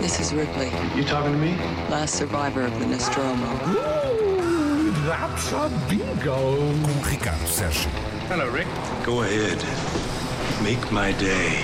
This is Ripley, You talking to me? last survivor of the Nostromo. That's a bingo. Com Ricardo Sérgio. Hello, Rick. Go ahead. Make my day.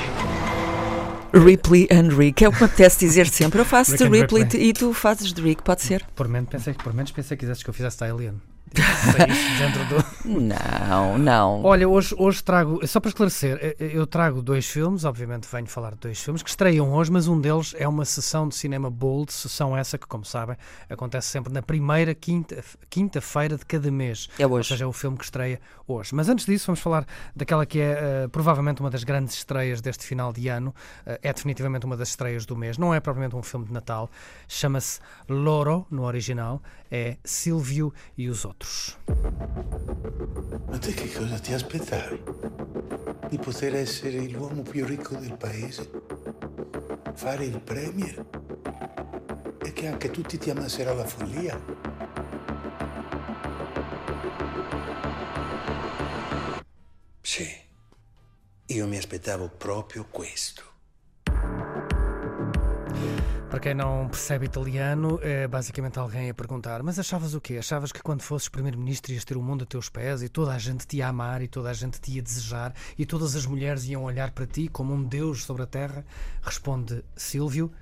Ripley and Rick, é o que me apetece dizer sempre. Eu faço Rick de Ripley Ripley. e tu fazes de Rick, pode ser? Por menos pensei, por menos pensei que quisesses que eu fizesse da Alien. Saísse dentro do. Não, não. Olha, hoje, hoje trago, só para esclarecer, eh, eh, eu trago dois filmes, obviamente venho falar de dois filmes que estreiam hoje, mas um deles é uma sessão de cinema Bold, sessão essa que, como sabem, acontece sempre na primeira quinta- quinta-feira de cada mês. É Ou hoje. seja, é o filme que estreia hoje. Mas antes disso, vamos falar daquela que é eh, provavelmente uma das grandes estreias deste final de ano. Eh, é definitivamente uma das estreias do mês. Não é propriamente um filme de Natal. Chama-se Loro, no original. É Silvio e os Outros. Ma te che cosa ti aspettavi? Di poter essere l'uomo più ricco del paese? Fare il premier? E che anche tutti ti amassero alla follia? Sì, io mi aspettavo proprio questo. Quem não percebe italiano, é basicamente alguém a perguntar: Mas achavas o quê? Achavas que quando fosses primeiro-ministro ias ter o mundo a teus pés e toda a gente te ia amar e toda a gente te ia desejar e todas as mulheres iam olhar para ti como um deus sobre a terra? Responde Silvio: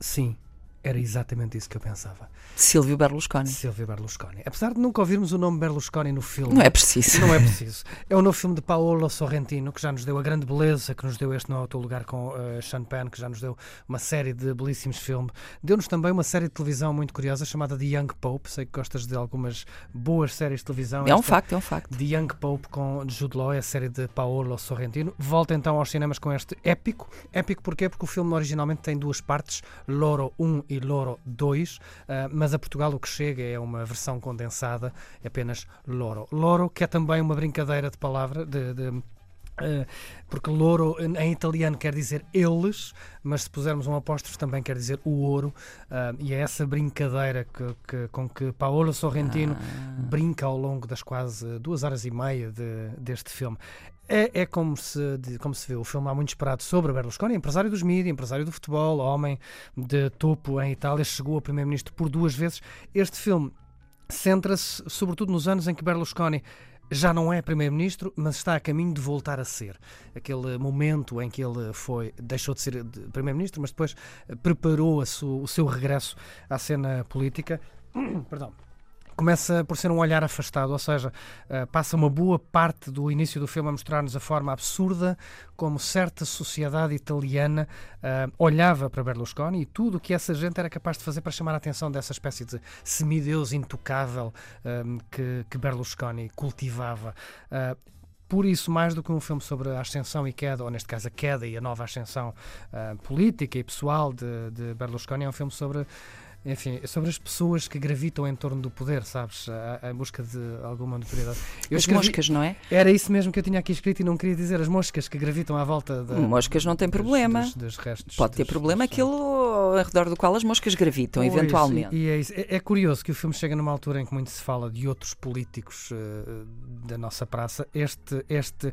Sim, era exatamente isso que eu pensava. Silvio Berlusconi. Silvio Berlusconi. Apesar de nunca ouvirmos o nome Berlusconi no filme. Não é preciso. Não é preciso. É o novo filme de Paolo Sorrentino, que já nos deu a grande beleza, que nos deu este No Outro Lugar com uh, Sean Penn, que já nos deu uma série de belíssimos filmes. Deu-nos também uma série de televisão muito curiosa chamada The Young Pope. Sei que gostas de algumas boas séries de televisão. É um Esta- facto, é um facto. The Young Pope com Jude Law, é a série de Paolo Sorrentino. Volta então aos cinemas com este épico. Épico porquê? Porque o filme originalmente tem duas partes, Loro 1 e Loro 2, ah, mas a Portugal o que chega é uma versão condensada, é apenas Loro. Loro, que é também uma brincadeira de palavra, de- de Uh, porque louro em italiano quer dizer eles, mas se pusermos um apóstrofe também quer dizer o ouro, uh, e é essa brincadeira que, que- com que Paolo Sorrentino brinca ao longo das quase duas horas e meia de- deste filme. É, é como, se, como se vê o filme há muito esperado sobre Berlusconi, empresário dos mídias, empresário do futebol, homem de topo em Itália, chegou a primeiro-ministro por duas vezes. Este filme centra-se sobretudo nos anos em que Berlusconi já não é primeiro-ministro, mas está a caminho de voltar a ser. Aquele momento em que ele foi deixou de ser primeiro-ministro, mas depois preparou o seu regresso à cena política. Perdão. Começa por ser um olhar afastado, ou seja, eh, passa uma boa parte do início do filme a mostrar-nos a forma absurda como certa sociedade italiana eh, olhava para Berlusconi e tudo o que essa gente era capaz de fazer para chamar a atenção dessa espécie de semideus intocável eh, que, que Berlusconi cultivava. Eh, por isso, mais do que um filme sobre a ascensão e queda, ou neste caso a queda e a nova ascensão ah, política e pessoal de, de Berlusconi, é um filme sobre, enfim, sobre as pessoas que gravitam em torno do poder, sabes? A, a busca de alguma notoriedade. Eu As escrevi- moscas, não é? Era isso mesmo que eu tinha aqui escrito e não queria dizer as moscas que gravitam à volta da, Moscas não tem dos- problema. dos- dos restos Pode ter dos- problema dos- aquilo ao redor do qual as moscas gravitam, Pois, eventualmente. E, e é, isso. É- é curioso que o filme chega numa altura em que muito se fala de outros políticos eh, da nossa praça. Este, este,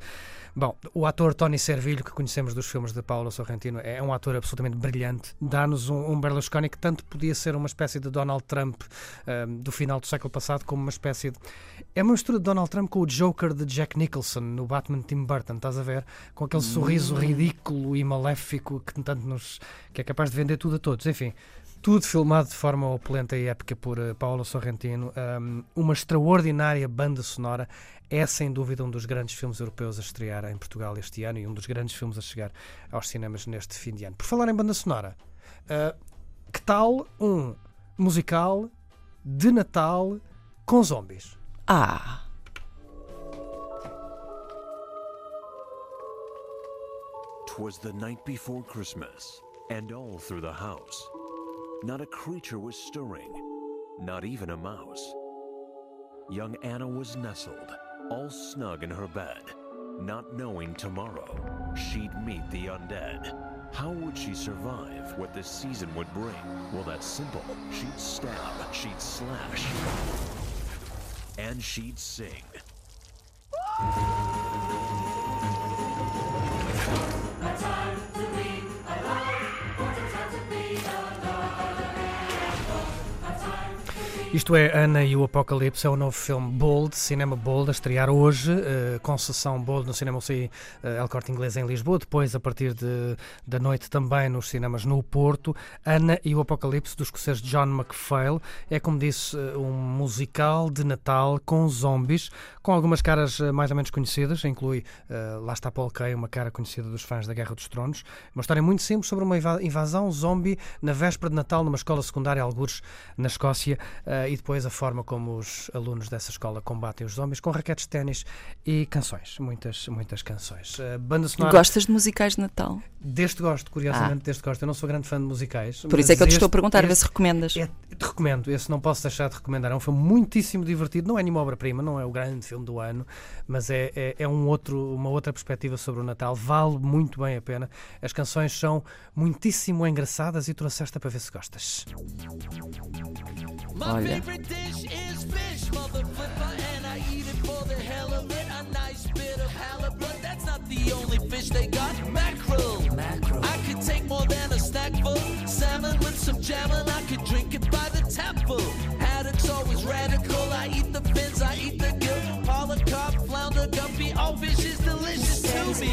bom, o ator Tony Servilho, que conhecemos dos filmes de Paulo Sorrentino, é um ator absolutamente brilhante. Dá-nos um, um Berlusconi que tanto podia ser uma espécie de Donald Trump eh, do final do século passado, como uma espécie de. É uma mistura de Donald Trump com o Joker de Jack Nicholson no Batman Tim Burton, estás a ver? Com aquele sorriso ridículo e maléfico que tanto nos. que é capaz de vender tudo a todos. Enfim. Tudo filmado de forma opulenta e épica por uh, Paolo Sorrentino. Um, uma extraordinária banda sonora. É sem dúvida um dos grandes filmes europeus a estrear em Portugal este ano e um dos grandes filmes a chegar aos cinemas neste fim de ano. Por falar em banda sonora, uh, que tal um musical de Natal com zombies? Ah, Twas the night before Christmas, and all through the house, not a creature was stirring, not even a mouse. Young Anna was nestled, all snug in her bed, not knowing tomorrow she'd meet the undead. How would she survive what this season would bring? Well, that's simple. She'd stab, she'd slash, and she'd sing. Isto é Ana e o Apocalipse, é o novo filme Bold, Cinema Bold, a estrear hoje, uh, com sessão Bold no Cinema UCI uh, El Corte Inglês em Lisboa, depois a partir de, da noite também nos cinemas no Porto. Ana e o Apocalipse, dos escocês John McPhail, é como disse, uh, um musical de Natal com zombies, com algumas caras mais ou menos conhecidas, inclui, uh, lá está Paul Kay, uma cara conhecida dos fãs da Guerra dos Tronos, uma história muito simples sobre uma invasão zombie na véspera de Natal numa escola secundária, algures na Escócia. Uh, e depois a forma como os alunos dessa escola combatem os zombies com raquetes de ténis e canções, muitas, muitas canções. Uh, banda sonora. Gostas de musicais de Natal? Deste gosto, curiosamente, ah. deste gosto. Eu não sou grande fã de musicais. Por isso é que eu te estou a perguntar, a ver se recomendas. É, te recomendo, esse não posso deixar de recomendar. É um filme muitíssimo divertido. Não é nenhuma obra-prima, não é o grande filme do ano, mas é, é, é, um outro, uma outra perspectiva sobre o Natal. Vale muito bem a pena. As canções são muitíssimo engraçadas e trouxeste para ver se gostas. Olha. the hell of it. A nice bit of haller, but that's not the only fish they got mackerel. mackerel. I could take more than a snack full. Salmon with some jam and I could drink it by the tapful. Haddock's always radical. I eat the fins, I eat the gill. Polycarp, flounder, guppy, all fish is delicious to me.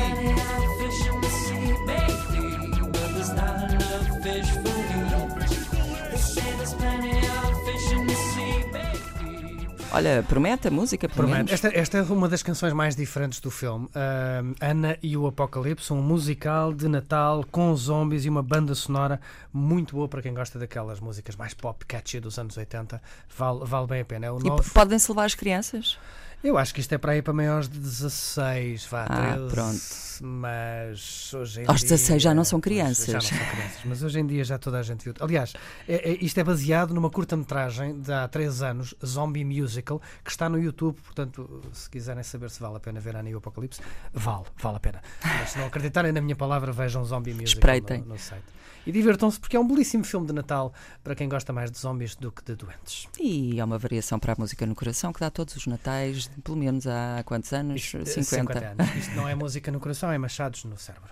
Olha, promete a música, promete. Esta, esta, é uma das canções mais diferentes do filme. Uh, Ana e o Apocalipse, um musical de Natal com zombies e uma banda sonora muito boa para quem gosta daquelas músicas mais pop catchy dos anos 80. Vale, vale bem a pena. É o novo... E podem-se levar as crianças? Eu acho que isto é para ir para maiores de 16, vá, ah, 13. Pronto. Mas hoje em Aos dia, 16 já não são crianças. Já não são crianças, mas hoje em dia já toda a gente viu. Aliás, é, é, isto é baseado numa curta-metragem de há 3 anos, Zombie Musical, que está no YouTube. Portanto, se quiserem saber se vale a pena ver Annie o Apocalipse, vale, vale a pena. Mas se não acreditarem na minha palavra, vejam Zombie Musical Espreitem. no, no site e divirtam-se porque é um belíssimo filme de Natal para quem gosta mais de zombies do que de doentes. E é uma variação para a música no coração que dá todos os Natais, pelo menos há quantos anos? Isto, 50. 50 anos. Isto não é música no coração, é machados no cérebro.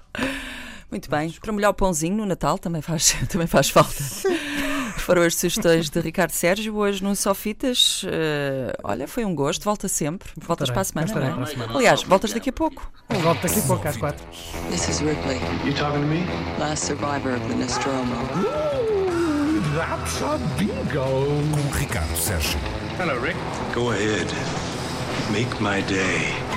Muito bem, para molhar o pãozinho no Natal também faz, também faz falta. Foram as sugestões de Ricardo Sérgio. Hoje no Sofitas, uh, olha, foi um gosto. Volta sempre. Voltas para a semana, não é? Para a semana. Aliás, voltas daqui a pouco. Volto daqui a pouco, às quatro. This is Ripley. You talking to me? Last survivor of the Nostromo. Ooh, that's a bingo. Com Ricardo Sérgio. Hello, Rick. Go ahead. Make my day.